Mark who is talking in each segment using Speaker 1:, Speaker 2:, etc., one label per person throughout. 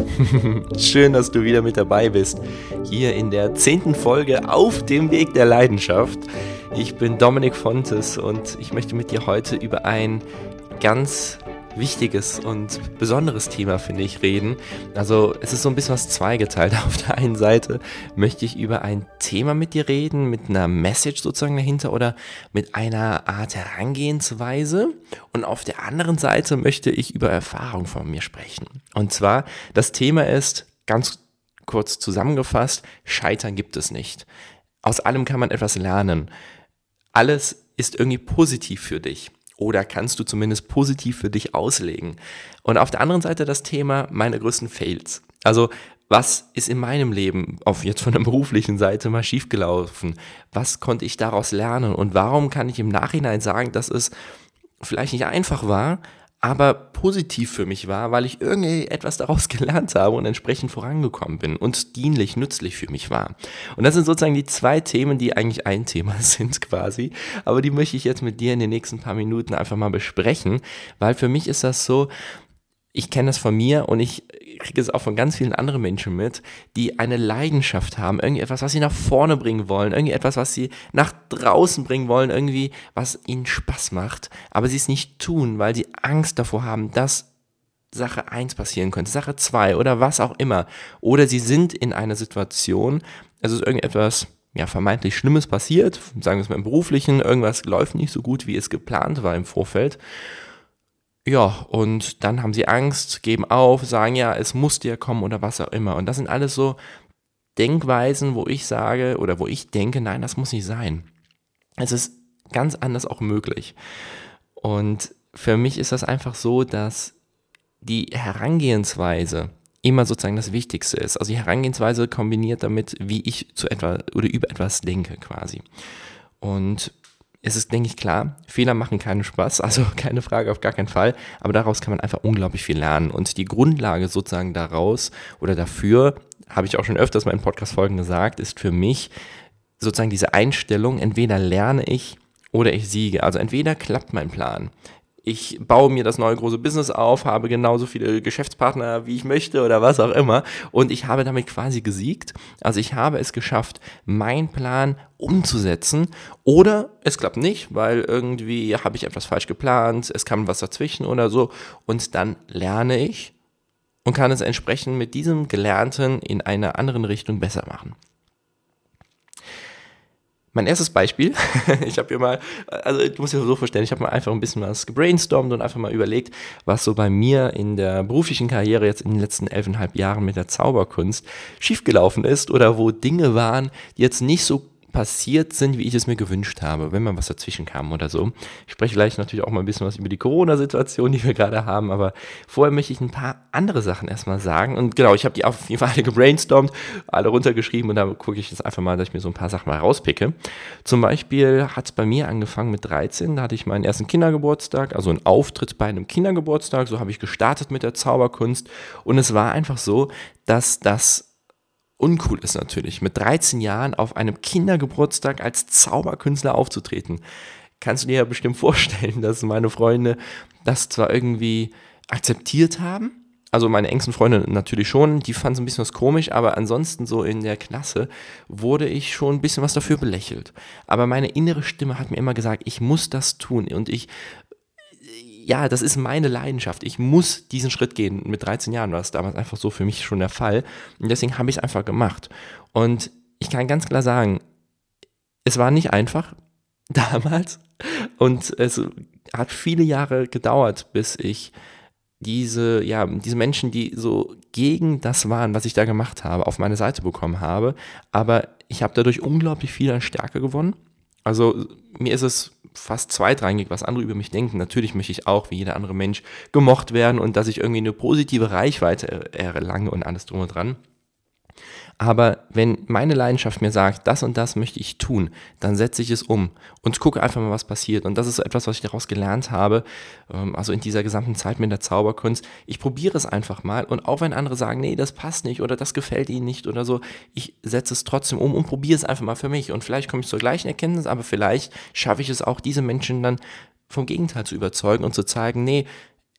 Speaker 1: Schön, dass du wieder mit dabei bist. Hier in der zehnten Folge auf dem Weg der Leidenschaft. Ich bin Dominik Fontes und ich möchte mit dir heute über ein ganz wichtiges und besonderes Thema, finde ich, reden. Also es ist so ein bisschen was zweigeteilt. Auf der einen Seite möchte ich über ein Thema mit dir reden, mit einer Message sozusagen dahinter oder mit einer Art Herangehensweise. Und auf der anderen Seite möchte ich über Erfahrung von mir sprechen. Und zwar, das Thema ist ganz kurz zusammengefasst, Scheitern gibt es nicht. Aus allem kann man etwas lernen. Alles ist irgendwie positiv für dich oder kannst du zumindest positiv für dich auslegen. Und auf der anderen Seite das Thema meine größten Fails. Also was ist in meinem Leben auf jetzt von der beruflichen Seite mal schiefgelaufen? Was konnte ich daraus lernen? Und warum kann ich im Nachhinein sagen, dass es vielleicht nicht einfach war, aber positiv für mich war, weil ich irgendwie etwas daraus gelernt habe und entsprechend vorangekommen bin und dienlich, nützlich für mich war. Und das sind sozusagen die zwei Themen, die eigentlich ein Thema sind quasi, aber die möchte ich jetzt mit dir in den nächsten paar Minuten einfach mal besprechen, weil für mich ist das so, ich kenne das von mir und ich kriege es auch von ganz vielen anderen Menschen mit, die eine Leidenschaft haben, irgendetwas, was sie nach vorne bringen wollen, irgendetwas, was sie nach draußen bringen wollen, irgendwie, was ihnen Spaß macht, aber sie es nicht tun, weil sie Angst davor haben, dass Sache 1 passieren könnte, Sache 2 oder was auch immer. Oder sie sind in einer Situation, es ist irgendetwas, ja, vermeintlich Schlimmes passiert, sagen wir es mal im Beruflichen, irgendwas läuft nicht so gut, wie es geplant war im Vorfeld. Ja, und dann haben sie Angst, geben auf, sagen ja, es muss dir kommen oder was auch immer. Und das sind alles so Denkweisen, wo ich sage oder wo ich denke, nein, das muss nicht sein. Es ist ganz anders auch möglich. Und für mich ist das einfach so, dass die Herangehensweise immer sozusagen das Wichtigste ist. Also die Herangehensweise kombiniert damit, wie ich zu etwa oder über etwas denke quasi. Und es ist, denke ich, klar, Fehler machen keinen Spaß, also keine Frage, auf gar keinen Fall. Aber daraus kann man einfach unglaublich viel lernen. Und die Grundlage sozusagen daraus oder dafür, habe ich auch schon öfters mal in Podcast-Folgen gesagt, ist für mich sozusagen diese Einstellung, entweder lerne ich oder ich siege. Also entweder klappt mein Plan, ich baue mir das neue große Business auf, habe genauso viele Geschäftspartner, wie ich möchte oder was auch immer. Und ich habe damit quasi gesiegt. Also ich habe es geschafft, meinen Plan umzusetzen. Oder es klappt nicht, weil irgendwie habe ich etwas falsch geplant, es kam was dazwischen oder so. Und dann lerne ich und kann es entsprechend mit diesem Gelernten in einer anderen Richtung besser machen. Mein erstes Beispiel, ich habe hier mal, also du musst dir so vorstellen, ich habe mal einfach ein bisschen was gebrainstormt und einfach mal überlegt, was so bei mir in der beruflichen Karriere jetzt in den letzten elfeinhalb Jahren mit der Zauberkunst schiefgelaufen ist oder wo Dinge waren, die jetzt nicht so passiert sind, wie ich es mir gewünscht habe, wenn mal was dazwischen kam oder so. Ich spreche gleich natürlich auch mal ein bisschen was über die Corona-Situation, die wir gerade haben, aber vorher möchte ich ein paar andere Sachen erstmal sagen. Und genau, ich habe die auf jeden Fall alle gebrainstormt, alle runtergeschrieben und da gucke ich jetzt einfach mal, dass ich mir so ein paar Sachen mal rauspicke. Zum Beispiel hat es bei mir angefangen mit 13, da hatte ich meinen ersten Kindergeburtstag, also einen Auftritt bei einem Kindergeburtstag, so habe ich gestartet mit der Zauberkunst und es war einfach so, dass das uncool ist natürlich, mit 13 Jahren auf einem Kindergeburtstag als Zauberkünstler aufzutreten. Kannst du dir ja bestimmt vorstellen, dass meine Freunde das zwar irgendwie akzeptiert haben, also meine engsten Freunde natürlich schon, die fanden es ein bisschen was komisch, aber ansonsten so in der Klasse wurde ich schon ein bisschen was dafür belächelt. Aber meine innere Stimme hat mir immer gesagt, ich muss das tun und ich ja, das ist meine Leidenschaft. Ich muss diesen Schritt gehen. Mit 13 Jahren war es damals einfach so für mich schon der Fall. Und deswegen habe ich es einfach gemacht. Und ich kann ganz klar sagen, es war nicht einfach damals. Und es hat viele Jahre gedauert, bis ich diese, ja, diese Menschen, die so gegen das waren, was ich da gemacht habe, auf meine Seite bekommen habe. Aber ich habe dadurch unglaublich viel an Stärke gewonnen. Also mir ist es fast zweitrangig, was andere über mich denken. Natürlich möchte ich auch, wie jeder andere Mensch, gemocht werden und dass ich irgendwie eine positive Reichweite erlange und alles drum und dran. Aber wenn meine Leidenschaft mir sagt, das und das möchte ich tun, dann setze ich es um und gucke einfach mal, was passiert. Und das ist etwas, was ich daraus gelernt habe, ähm, also in dieser gesamten Zeit mit der Zauberkunst. Ich probiere es einfach mal und auch wenn andere sagen, nee, das passt nicht oder das gefällt ihnen nicht oder so, ich setze es trotzdem um und probiere es einfach mal für mich. Und vielleicht komme ich zur gleichen Erkenntnis, aber vielleicht schaffe ich es auch, diese Menschen dann vom Gegenteil zu überzeugen und zu zeigen, nee,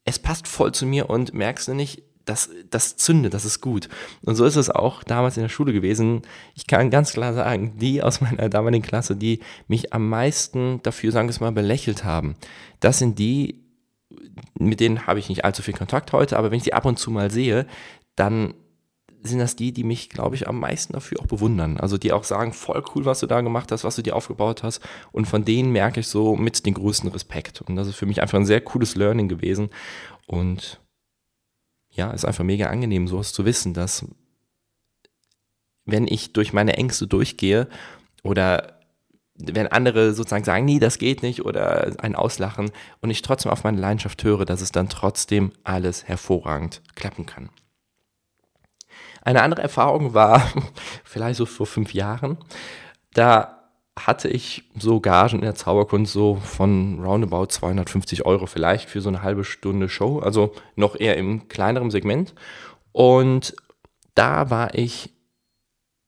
Speaker 1: es passt voll zu mir und merkst du nicht, das, das zündet, das ist gut. Und so ist es auch damals in der Schule gewesen. Ich kann ganz klar sagen, die aus meiner damaligen Klasse, die mich am meisten dafür, sagen wir es mal, belächelt haben, das sind die, mit denen habe ich nicht allzu viel Kontakt heute, aber wenn ich die ab und zu mal sehe, dann sind das die, die mich, glaube ich, am meisten dafür auch bewundern. Also die auch sagen, voll cool, was du da gemacht hast, was du dir aufgebaut hast. Und von denen merke ich so mit den größten Respekt. Und das ist für mich einfach ein sehr cooles Learning gewesen. Und ja, ist einfach mega angenehm, sowas zu wissen, dass wenn ich durch meine Ängste durchgehe oder wenn andere sozusagen sagen, nee, das geht nicht oder ein Auslachen und ich trotzdem auf meine Leidenschaft höre, dass es dann trotzdem alles hervorragend klappen kann. Eine andere Erfahrung war vielleicht so vor fünf Jahren. Da hatte ich so Gagen in der Zauberkunst so von roundabout 250 Euro vielleicht für so eine halbe Stunde Show, also noch eher im kleineren Segment. Und da war ich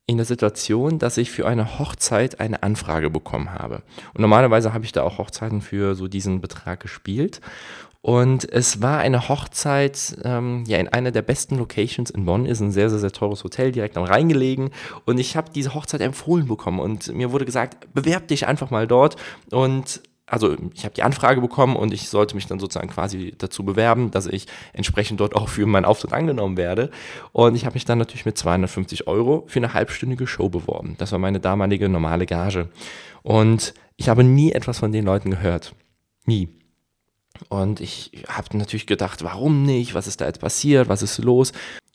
Speaker 1: in der Situation, dass ich für eine Hochzeit eine Anfrage bekommen habe. Und normalerweise habe ich da auch Hochzeiten für so diesen Betrag gespielt. Und es war eine Hochzeit ähm, ja, in einer der besten Locations in Bonn, ist ein sehr, sehr, sehr teures Hotel direkt am Rhein gelegen. Und ich habe diese Hochzeit empfohlen bekommen und mir wurde gesagt, bewerb dich einfach mal dort. Und also ich habe die Anfrage bekommen und ich sollte mich dann sozusagen quasi dazu bewerben, dass ich entsprechend dort auch für meinen Auftritt angenommen werde. Und ich habe mich dann natürlich mit 250 Euro für eine halbstündige Show beworben. Das war meine damalige normale Gage. Und ich habe nie etwas von den Leuten gehört. Nie. Und ich habe natürlich gedacht, warum nicht? Was ist da jetzt passiert? Was ist los?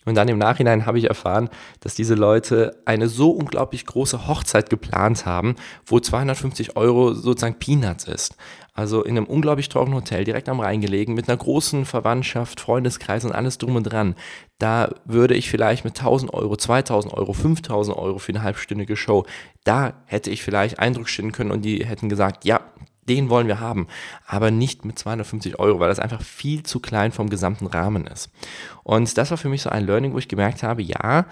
Speaker 1: Und dann im Nachhinein habe ich erfahren, dass diese Leute eine so unglaublich große Hochzeit geplant haben, wo 250 Euro sozusagen Peanuts ist. Also in einem unglaublich teuren Hotel, direkt am Rhein gelegen, mit einer großen Verwandtschaft, Freundeskreis und alles drum und dran. Da würde ich vielleicht mit 1000 Euro, 2000 Euro, 5000 Euro für eine halbstündige Show, da hätte ich vielleicht Eindruck stellen können und die hätten gesagt, ja, den wollen wir haben, aber nicht mit 250 Euro, weil das einfach viel zu klein vom gesamten Rahmen ist. Und das war für mich so ein Learning, wo ich gemerkt habe, ja,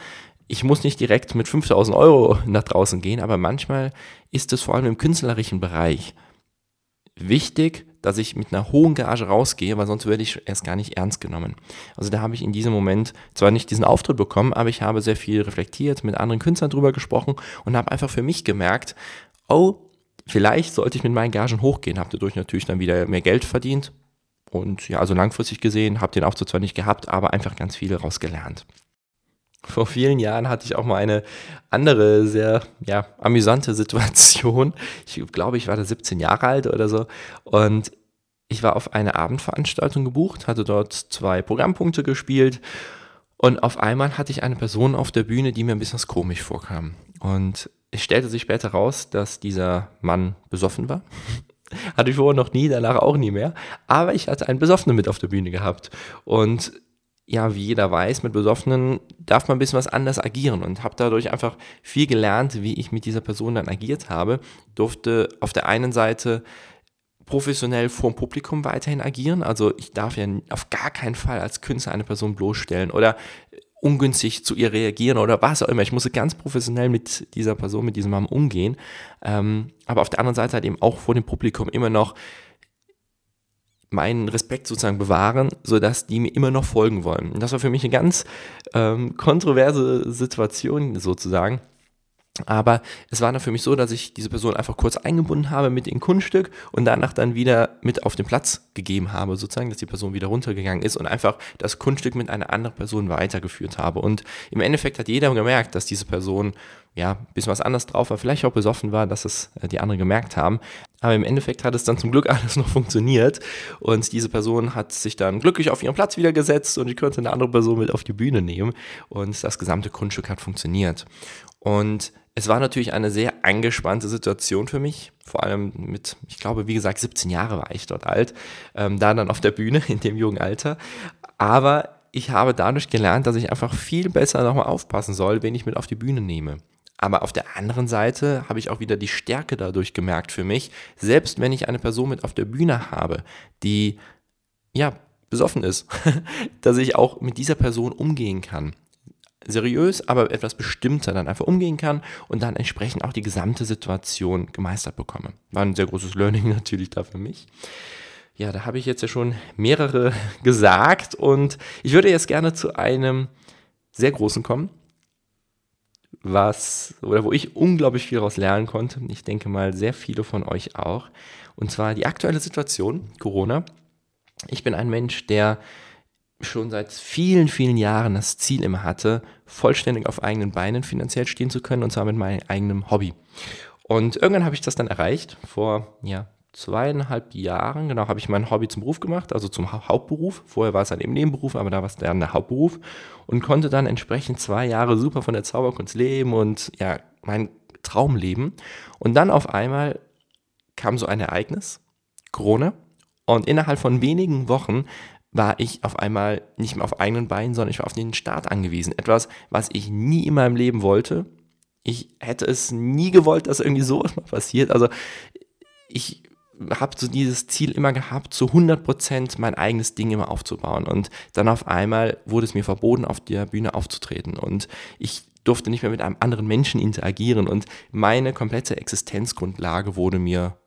Speaker 1: ich muss nicht direkt mit 5000 Euro nach draußen gehen, aber manchmal ist es vor allem im künstlerischen Bereich wichtig, dass ich mit einer hohen Gage rausgehe, weil sonst würde ich erst gar nicht ernst genommen. Also da habe ich in diesem Moment zwar nicht diesen Auftritt bekommen, aber ich habe sehr viel reflektiert, mit anderen Künstlern drüber gesprochen und habe einfach für mich gemerkt, oh, Vielleicht sollte ich mit meinen Gagen hochgehen, habe dadurch natürlich dann wieder mehr Geld verdient. Und ja, also langfristig gesehen, habe den Aufzug zwar nicht gehabt, aber einfach ganz viel rausgelernt. Vor vielen Jahren hatte ich auch mal eine andere sehr ja, amüsante Situation. Ich glaube, ich war da 17 Jahre alt oder so. Und ich war auf eine Abendveranstaltung gebucht, hatte dort zwei Programmpunkte gespielt. Und auf einmal hatte ich eine Person auf der Bühne, die mir ein bisschen komisch vorkam. Und es stellte sich später raus, dass dieser Mann besoffen war. hatte ich vorher noch nie, danach auch nie mehr. Aber ich hatte einen Besoffenen mit auf der Bühne gehabt. Und ja, wie jeder weiß, mit Besoffenen darf man ein bisschen was anders agieren und habe dadurch einfach viel gelernt, wie ich mit dieser Person dann agiert habe. Durfte auf der einen Seite professionell vor dem Publikum weiterhin agieren. Also ich darf ja auf gar keinen Fall als Künstler eine Person bloßstellen oder ungünstig zu ihr reagieren oder was auch immer. Ich musste ganz professionell mit dieser Person, mit diesem Mann umgehen. Ähm, aber auf der anderen Seite halt eben auch vor dem Publikum immer noch meinen Respekt sozusagen bewahren, sodass die mir immer noch folgen wollen. Und das war für mich eine ganz ähm, kontroverse Situation sozusagen. Aber es war dann für mich so, dass ich diese Person einfach kurz eingebunden habe mit dem Kunststück und danach dann wieder mit auf den Platz gegeben habe, sozusagen, dass die Person wieder runtergegangen ist und einfach das Kunststück mit einer anderen Person weitergeführt habe. Und im Endeffekt hat jeder gemerkt, dass diese Person ja, ein bisschen was anderes drauf war, vielleicht auch besoffen war, dass es äh, die anderen gemerkt haben. Aber im Endeffekt hat es dann zum Glück alles noch funktioniert und diese Person hat sich dann glücklich auf ihren Platz wieder gesetzt und ich konnte eine andere Person mit auf die Bühne nehmen und das gesamte Kunststück hat funktioniert. Und es war natürlich eine sehr angespannte Situation für mich, vor allem mit, ich glaube, wie gesagt, 17 Jahre war ich dort alt, ähm, da dann auf der Bühne in dem jungen Alter. Aber ich habe dadurch gelernt, dass ich einfach viel besser nochmal aufpassen soll, wen ich mit auf die Bühne nehme. Aber auf der anderen Seite habe ich auch wieder die Stärke dadurch gemerkt für mich, selbst wenn ich eine Person mit auf der Bühne habe, die ja besoffen ist, dass ich auch mit dieser Person umgehen kann seriös, aber etwas bestimmter dann einfach umgehen kann und dann entsprechend auch die gesamte Situation gemeistert bekomme. War ein sehr großes Learning natürlich da für mich. ja, da habe ich jetzt ja schon mehrere gesagt und ich würde jetzt gerne zu einem sehr großen kommen, was oder wo ich unglaublich viel daraus lernen konnte. Ich denke mal, sehr viele von euch auch. Und zwar die aktuelle Situation, Corona. Ich bin ein Mensch, der schon seit vielen, vielen Jahren das Ziel immer hatte, vollständig auf eigenen Beinen finanziell stehen zu können und zwar mit meinem eigenen Hobby. Und irgendwann habe ich das dann erreicht, vor ja, zweieinhalb Jahren, genau, habe ich mein Hobby zum Beruf gemacht, also zum Hauptberuf. Vorher war es dann eben Nebenberuf, aber da war es dann der Hauptberuf und konnte dann entsprechend zwei Jahre super von der Zauberkunst leben und ja, mein Traum leben. Und dann auf einmal kam so ein Ereignis, Corona, und innerhalb von wenigen Wochen war ich auf einmal nicht mehr auf eigenen Beinen, sondern ich war auf den Staat angewiesen. Etwas, was ich nie in meinem Leben wollte. Ich hätte es nie gewollt, dass irgendwie sowas mal passiert. Also ich habe so dieses Ziel immer gehabt, zu 100% mein eigenes Ding immer aufzubauen. Und dann auf einmal wurde es mir verboten, auf der Bühne aufzutreten. Und ich durfte nicht mehr mit einem anderen Menschen interagieren. Und meine komplette Existenzgrundlage wurde mir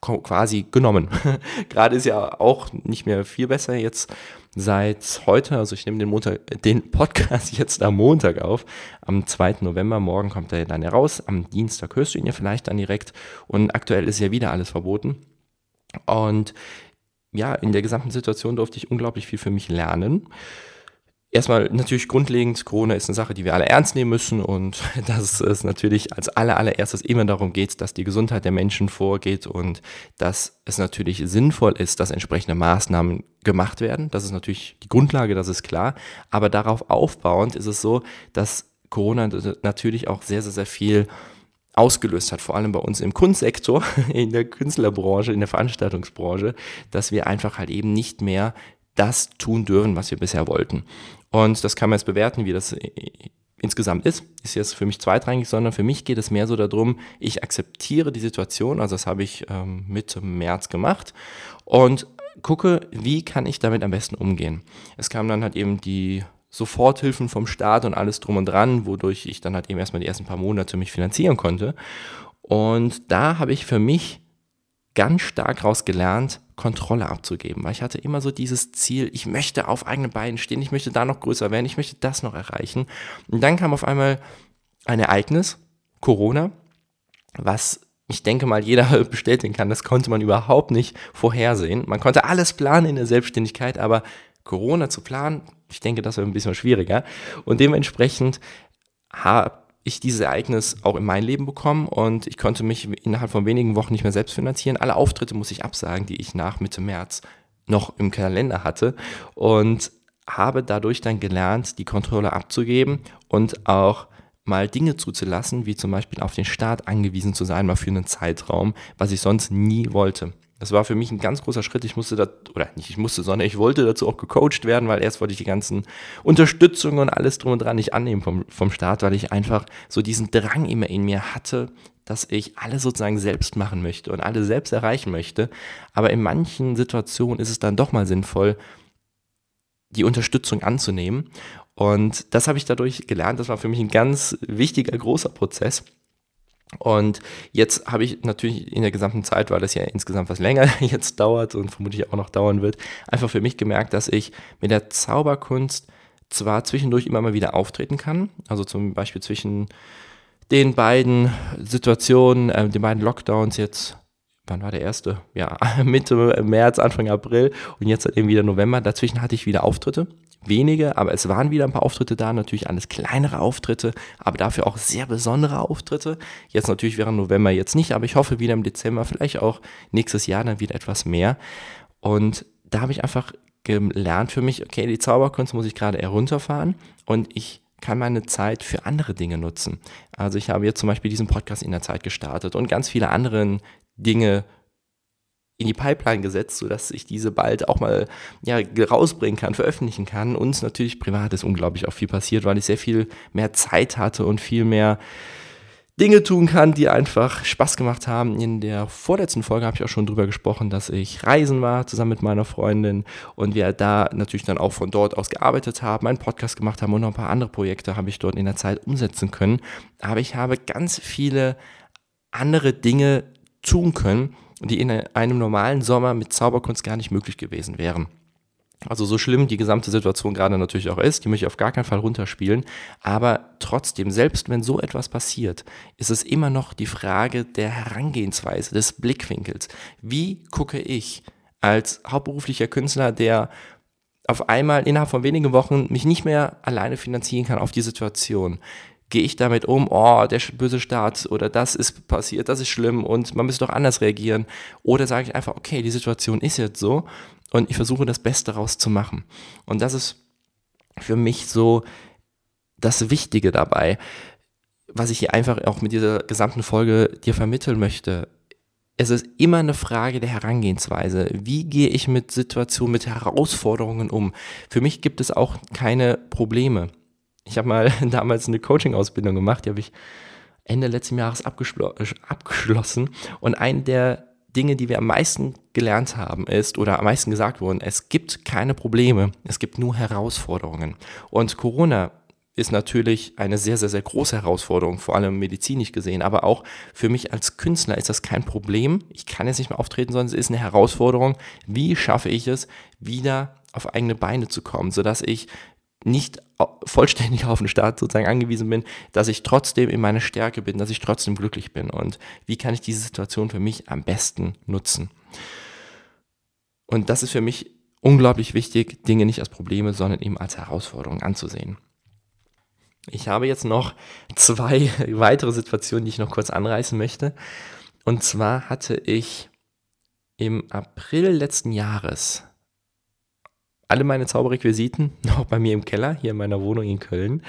Speaker 1: quasi genommen. Gerade ist ja auch nicht mehr viel besser jetzt seit heute, also ich nehme den, Montag, den Podcast jetzt am Montag auf, am 2. November, morgen kommt er dann heraus, am Dienstag hörst du ihn ja vielleicht dann direkt und aktuell ist ja wieder alles verboten. Und ja, in der gesamten Situation durfte ich unglaublich viel für mich lernen erstmal natürlich grundlegend, Corona ist eine Sache, die wir alle ernst nehmen müssen und dass es natürlich als aller, allererstes immer darum geht, dass die Gesundheit der Menschen vorgeht und dass es natürlich sinnvoll ist, dass entsprechende Maßnahmen gemacht werden. Das ist natürlich die Grundlage, das ist klar. Aber darauf aufbauend ist es so, dass Corona natürlich auch sehr, sehr, sehr viel ausgelöst hat, vor allem bei uns im Kunstsektor, in der Künstlerbranche, in der Veranstaltungsbranche, dass wir einfach halt eben nicht mehr das tun dürfen, was wir bisher wollten. Und das kann man jetzt bewerten, wie das insgesamt ist. Ist jetzt für mich zweitrangig, sondern für mich geht es mehr so darum, ich akzeptiere die Situation, also das habe ich ähm, Mitte März gemacht und gucke, wie kann ich damit am besten umgehen. Es kam dann halt eben die Soforthilfen vom Staat und alles drum und dran, wodurch ich dann halt eben erstmal die ersten paar Monate mich finanzieren konnte. Und da habe ich für mich ganz stark raus gelernt, Kontrolle abzugeben, weil ich hatte immer so dieses Ziel, ich möchte auf eigenen Beinen stehen, ich möchte da noch größer werden, ich möchte das noch erreichen. Und dann kam auf einmal ein Ereignis, Corona, was ich denke mal jeder bestätigen kann, das konnte man überhaupt nicht vorhersehen. Man konnte alles planen in der Selbstständigkeit, aber Corona zu planen, ich denke, das wäre ein bisschen schwieriger. Und dementsprechend habe ich dieses Ereignis auch in mein Leben bekommen und ich konnte mich innerhalb von wenigen Wochen nicht mehr selbst finanzieren. Alle Auftritte muss ich absagen, die ich nach Mitte März noch im Kalender hatte und habe dadurch dann gelernt, die Kontrolle abzugeben und auch mal Dinge zuzulassen, wie zum Beispiel auf den Staat angewiesen zu sein, mal für einen Zeitraum, was ich sonst nie wollte. Das war für mich ein ganz großer Schritt. Ich musste da, oder nicht ich musste, sondern ich wollte dazu auch gecoacht werden, weil erst wollte ich die ganzen Unterstützungen und alles drum und dran nicht annehmen vom, vom Staat, weil ich einfach so diesen Drang immer in mir hatte, dass ich alles sozusagen selbst machen möchte und alles selbst erreichen möchte. Aber in manchen Situationen ist es dann doch mal sinnvoll, die Unterstützung anzunehmen. Und das habe ich dadurch gelernt. Das war für mich ein ganz wichtiger, großer Prozess. Und jetzt habe ich natürlich in der gesamten Zeit, weil das ja insgesamt was länger jetzt dauert und vermutlich auch noch dauern wird, einfach für mich gemerkt, dass ich mit der Zauberkunst zwar zwischendurch immer mal wieder auftreten kann, also zum Beispiel zwischen den beiden Situationen, äh, den beiden Lockdowns jetzt, wann war der erste? Ja, Mitte März, Anfang April und jetzt halt eben wieder November. Dazwischen hatte ich wieder Auftritte wenige, aber es waren wieder ein paar Auftritte da, natürlich alles kleinere Auftritte, aber dafür auch sehr besondere Auftritte. Jetzt natürlich während November jetzt nicht, aber ich hoffe wieder im Dezember, vielleicht auch nächstes Jahr dann wieder etwas mehr. Und da habe ich einfach gelernt für mich, okay, die Zauberkunst muss ich gerade eher runterfahren und ich kann meine Zeit für andere Dinge nutzen. Also ich habe jetzt zum Beispiel diesen Podcast in der Zeit gestartet und ganz viele andere Dinge in die Pipeline gesetzt, sodass ich diese bald auch mal ja, rausbringen kann, veröffentlichen kann. Und natürlich privat ist unglaublich auch viel passiert, weil ich sehr viel mehr Zeit hatte und viel mehr Dinge tun kann, die einfach Spaß gemacht haben. In der vorletzten Folge habe ich auch schon drüber gesprochen, dass ich reisen war zusammen mit meiner Freundin und wir da natürlich dann auch von dort aus gearbeitet haben, einen Podcast gemacht haben und noch ein paar andere Projekte habe ich dort in der Zeit umsetzen können. Aber ich habe ganz viele andere Dinge tun können, die in einem normalen Sommer mit Zauberkunst gar nicht möglich gewesen wären. Also so schlimm die gesamte Situation gerade natürlich auch ist, die möchte ich auf gar keinen Fall runterspielen. Aber trotzdem, selbst wenn so etwas passiert, ist es immer noch die Frage der Herangehensweise, des Blickwinkels. Wie gucke ich als hauptberuflicher Künstler, der auf einmal innerhalb von wenigen Wochen mich nicht mehr alleine finanzieren kann auf die Situation? Gehe ich damit um, oh, der böse Staat oder das ist passiert, das ist schlimm und man müsste doch anders reagieren? Oder sage ich einfach, okay, die Situation ist jetzt so und ich versuche das Beste daraus zu machen. Und das ist für mich so das Wichtige dabei, was ich hier einfach auch mit dieser gesamten Folge dir vermitteln möchte. Es ist immer eine Frage der Herangehensweise. Wie gehe ich mit Situationen, mit Herausforderungen um? Für mich gibt es auch keine Probleme. Ich habe mal damals eine Coaching-Ausbildung gemacht, die habe ich Ende letzten Jahres abgeschlossen. Und ein der Dinge, die wir am meisten gelernt haben, ist oder am meisten gesagt wurden, es gibt keine Probleme, es gibt nur Herausforderungen. Und Corona ist natürlich eine sehr, sehr, sehr große Herausforderung, vor allem medizinisch gesehen, aber auch für mich als Künstler ist das kein Problem. Ich kann jetzt nicht mehr auftreten, sondern es ist eine Herausforderung. Wie schaffe ich es, wieder auf eigene Beine zu kommen, sodass ich nicht vollständig auf den Staat sozusagen angewiesen bin, dass ich trotzdem in meiner Stärke bin, dass ich trotzdem glücklich bin und wie kann ich diese Situation für mich am besten nutzen. Und das ist für mich unglaublich wichtig, Dinge nicht als Probleme, sondern eben als Herausforderungen anzusehen. Ich habe jetzt noch zwei weitere Situationen, die ich noch kurz anreißen möchte. Und zwar hatte ich im April letzten Jahres alle meine Zauberrequisiten noch bei mir im Keller, hier in meiner Wohnung in Köln.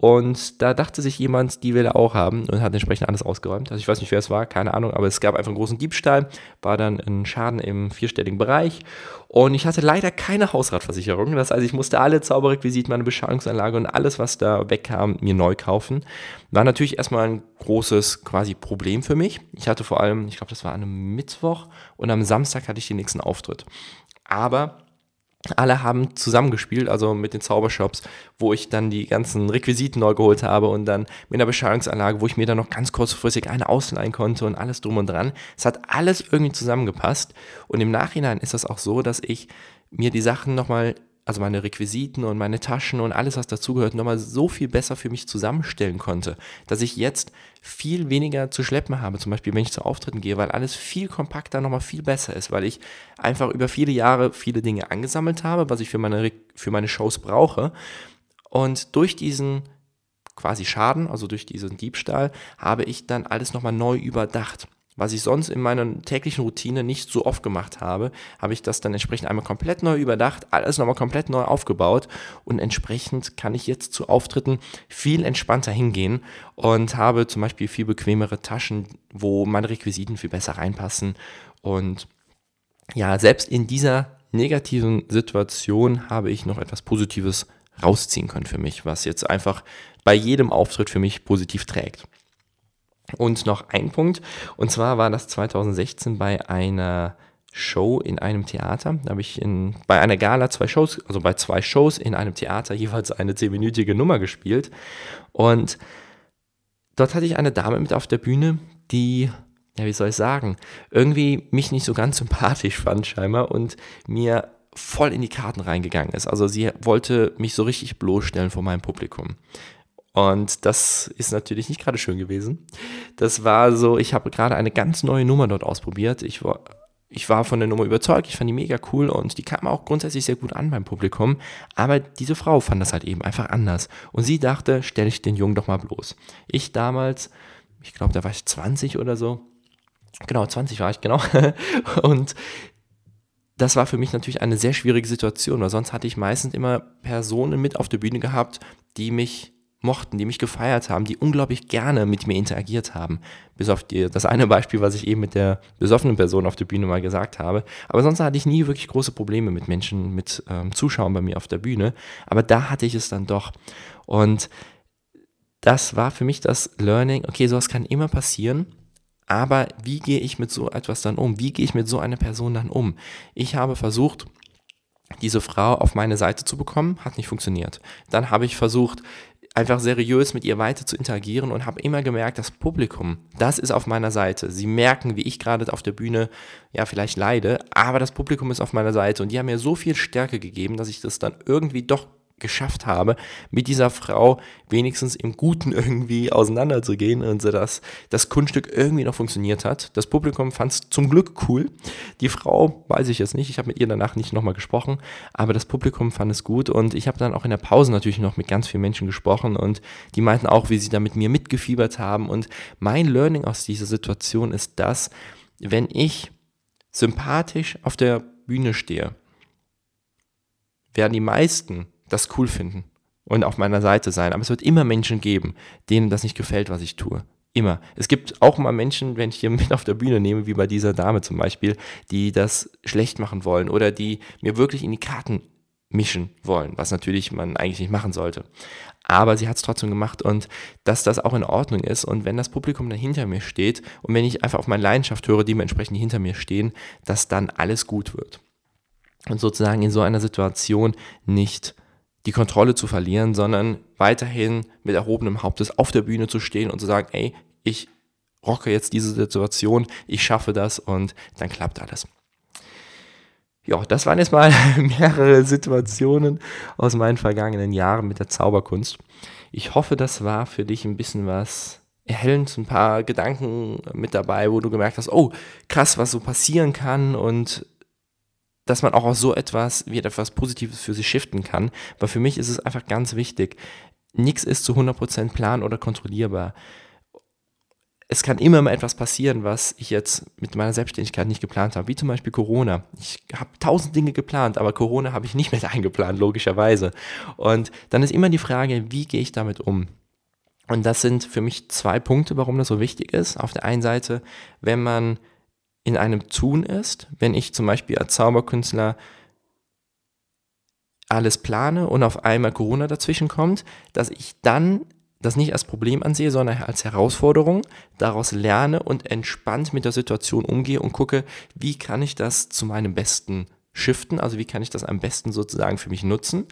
Speaker 1: Und da dachte sich jemand, die will er auch haben und hat entsprechend alles ausgeräumt. Also ich weiß nicht, wer es war, keine Ahnung, aber es gab einfach einen großen Diebstahl, war dann ein Schaden im vierstelligen Bereich. Und ich hatte leider keine Hausratversicherung. Das heißt, ich musste alle Zauberrequisiten, meine Beschallungsanlage und alles, was da wegkam, mir neu kaufen. War natürlich erstmal ein großes quasi Problem für mich. Ich hatte vor allem, ich glaube, das war an einem Mittwoch und am Samstag hatte ich den nächsten Auftritt. Aber alle haben zusammengespielt, also mit den Zaubershops, wo ich dann die ganzen Requisiten neu geholt habe und dann mit einer Beschallungsanlage, wo ich mir dann noch ganz kurzfristig eine ausleihen konnte und alles drum und dran. Es hat alles irgendwie zusammengepasst und im Nachhinein ist das auch so, dass ich mir die Sachen nochmal also meine Requisiten und meine Taschen und alles, was dazugehört, nochmal so viel besser für mich zusammenstellen konnte, dass ich jetzt viel weniger zu schleppen habe, zum Beispiel wenn ich zu Auftritten gehe, weil alles viel kompakter, nochmal viel besser ist, weil ich einfach über viele Jahre viele Dinge angesammelt habe, was ich für meine, für meine Shows brauche. Und durch diesen quasi Schaden, also durch diesen Diebstahl, habe ich dann alles nochmal neu überdacht was ich sonst in meiner täglichen Routine nicht so oft gemacht habe, habe ich das dann entsprechend einmal komplett neu überdacht, alles nochmal komplett neu aufgebaut und entsprechend kann ich jetzt zu Auftritten viel entspannter hingehen und habe zum Beispiel viel bequemere Taschen, wo meine Requisiten viel besser reinpassen und ja, selbst in dieser negativen Situation habe ich noch etwas Positives rausziehen können für mich, was jetzt einfach bei jedem Auftritt für mich positiv trägt. Und noch ein Punkt, und zwar war das 2016 bei einer Show in einem Theater. Da habe ich in, bei einer Gala zwei Shows, also bei zwei Shows in einem Theater jeweils eine zehnminütige Nummer gespielt. Und dort hatte ich eine Dame mit auf der Bühne, die, ja, wie soll ich sagen, irgendwie mich nicht so ganz sympathisch fand scheinbar und mir voll in die Karten reingegangen ist. Also sie wollte mich so richtig bloßstellen vor meinem Publikum. Und das ist natürlich nicht gerade schön gewesen. Das war so, ich habe gerade eine ganz neue Nummer dort ausprobiert. Ich war, ich war von der Nummer überzeugt, ich fand die mega cool und die kam auch grundsätzlich sehr gut an beim Publikum. Aber diese Frau fand das halt eben einfach anders. Und sie dachte, stelle ich den Jungen doch mal bloß. Ich damals, ich glaube, da war ich 20 oder so. Genau, 20 war ich, genau. und das war für mich natürlich eine sehr schwierige Situation, weil sonst hatte ich meistens immer Personen mit auf der Bühne gehabt, die mich mochten, die mich gefeiert haben, die unglaublich gerne mit mir interagiert haben. Bis auf die, das eine Beispiel, was ich eben mit der besoffenen Person auf der Bühne mal gesagt habe. Aber sonst hatte ich nie wirklich große Probleme mit Menschen, mit ähm, Zuschauern bei mir auf der Bühne. Aber da hatte ich es dann doch. Und das war für mich das Learning, okay, sowas kann immer passieren. Aber wie gehe ich mit so etwas dann um? Wie gehe ich mit so einer Person dann um? Ich habe versucht, diese Frau auf meine Seite zu bekommen, hat nicht funktioniert. Dann habe ich versucht, einfach seriös mit ihr weiter zu interagieren und habe immer gemerkt, das Publikum, das ist auf meiner Seite. Sie merken, wie ich gerade auf der Bühne ja vielleicht leide, aber das Publikum ist auf meiner Seite und die haben mir so viel Stärke gegeben, dass ich das dann irgendwie doch geschafft habe, mit dieser Frau wenigstens im Guten irgendwie auseinanderzugehen und so, dass das Kunststück irgendwie noch funktioniert hat. Das Publikum fand es zum Glück cool. Die Frau weiß ich jetzt nicht, ich habe mit ihr danach nicht nochmal gesprochen, aber das Publikum fand es gut. Und ich habe dann auch in der Pause natürlich noch mit ganz vielen Menschen gesprochen. Und die meinten auch, wie sie da mit mir mitgefiebert haben. Und mein Learning aus dieser Situation ist das, wenn ich sympathisch auf der Bühne stehe, werden die meisten das cool finden und auf meiner Seite sein. Aber es wird immer Menschen geben, denen das nicht gefällt, was ich tue. Immer. Es gibt auch mal Menschen, wenn ich hier mit auf der Bühne nehme, wie bei dieser Dame zum Beispiel, die das schlecht machen wollen oder die mir wirklich in die Karten mischen wollen, was natürlich man eigentlich nicht machen sollte. Aber sie hat es trotzdem gemacht und dass das auch in Ordnung ist und wenn das Publikum dann hinter mir steht und wenn ich einfach auf meine Leidenschaft höre, die entsprechend hinter mir stehen, dass dann alles gut wird. Und sozusagen in so einer Situation nicht die Kontrolle zu verlieren, sondern weiterhin mit erhobenem Hauptes auf der Bühne zu stehen und zu sagen, ey, ich rocke jetzt diese Situation, ich schaffe das und dann klappt alles. Ja, das waren jetzt mal mehrere Situationen aus meinen vergangenen Jahren mit der Zauberkunst. Ich hoffe, das war für dich ein bisschen was erhellend, ein paar Gedanken mit dabei, wo du gemerkt hast, oh, krass, was so passieren kann und dass man auch aus so etwas wie etwas Positives für sich shiften kann. Weil für mich ist es einfach ganz wichtig. Nichts ist zu 100% plan oder kontrollierbar. Es kann immer mal etwas passieren, was ich jetzt mit meiner Selbstständigkeit nicht geplant habe, wie zum Beispiel Corona. Ich habe tausend Dinge geplant, aber Corona habe ich nicht mit eingeplant, logischerweise. Und dann ist immer die Frage, wie gehe ich damit um? Und das sind für mich zwei Punkte, warum das so wichtig ist. Auf der einen Seite, wenn man in einem Tun ist, wenn ich zum Beispiel als Zauberkünstler alles plane und auf einmal Corona dazwischen kommt, dass ich dann das nicht als Problem ansehe, sondern als Herausforderung, daraus lerne und entspannt mit der Situation umgehe und gucke, wie kann ich das zu meinem Besten shiften, also wie kann ich das am besten sozusagen für mich nutzen.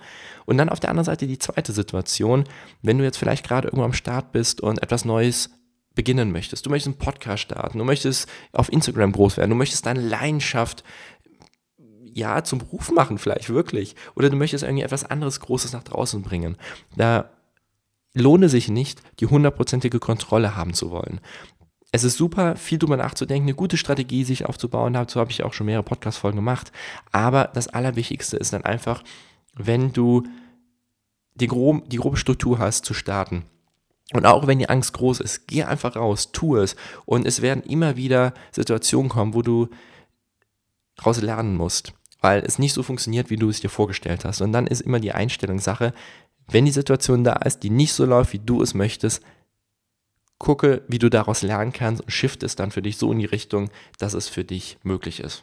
Speaker 1: Und dann auf der anderen Seite die zweite Situation, wenn du jetzt vielleicht gerade irgendwo am Start bist und etwas Neues beginnen möchtest. Du möchtest einen Podcast starten, du möchtest auf Instagram groß werden, du möchtest deine Leidenschaft ja zum Beruf machen vielleicht wirklich oder du möchtest irgendwie etwas anderes Großes nach draußen bringen. Da lohne sich nicht, die hundertprozentige Kontrolle haben zu wollen. Es ist super, viel drüber nachzudenken, eine gute Strategie sich aufzubauen. Dazu habe ich auch schon mehrere Podcast-Folgen gemacht. Aber das Allerwichtigste ist dann einfach, wenn du die grobe Struktur hast, zu starten und auch wenn die Angst groß ist, geh einfach raus, tu es. Und es werden immer wieder Situationen kommen, wo du raus lernen musst, weil es nicht so funktioniert, wie du es dir vorgestellt hast. Und dann ist immer die Einstellungssache, wenn die Situation da ist, die nicht so läuft, wie du es möchtest, gucke, wie du daraus lernen kannst und shift es dann für dich so in die Richtung, dass es für dich möglich ist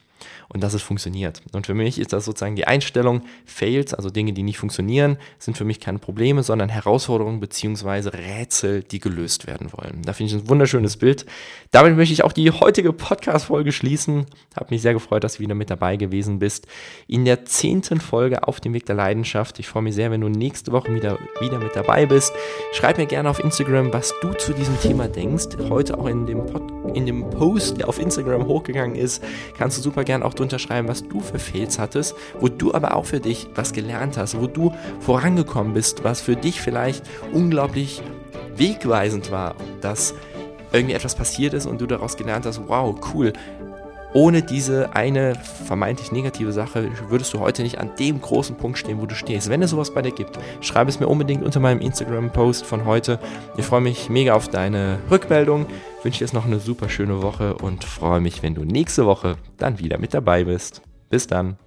Speaker 1: und dass es funktioniert. Und für mich ist das sozusagen die Einstellung, Fails, also Dinge, die nicht funktionieren, sind für mich keine Probleme, sondern Herausforderungen bzw. Rätsel, die gelöst werden wollen. Da finde ich ein wunderschönes Bild. Damit möchte ich auch die heutige Podcast-Folge schließen. Habe mich sehr gefreut, dass du wieder mit dabei gewesen bist. In der zehnten Folge auf dem Weg der Leidenschaft. Ich freue mich sehr, wenn du nächste Woche wieder, wieder mit dabei bist. Schreib mir gerne auf Instagram, was du zu diesem Thema denkst. Heute auch in dem, Pod, in dem Post, der auf Instagram hochgegangen ist, kannst du super gern auch drunter schreiben, was du für Fails hattest, wo du aber auch für dich was gelernt hast, wo du vorangekommen bist, was für dich vielleicht unglaublich wegweisend war, dass irgendwie etwas passiert ist und du daraus gelernt hast, wow, cool. Ohne diese eine vermeintlich negative Sache würdest du heute nicht an dem großen Punkt stehen, wo du stehst. Wenn es sowas bei dir gibt, schreib es mir unbedingt unter meinem Instagram-Post von heute. Ich freue mich mega auf deine Rückmeldung wünsche dir jetzt noch eine super schöne Woche und freue mich, wenn du nächste Woche dann wieder mit dabei bist. Bis dann.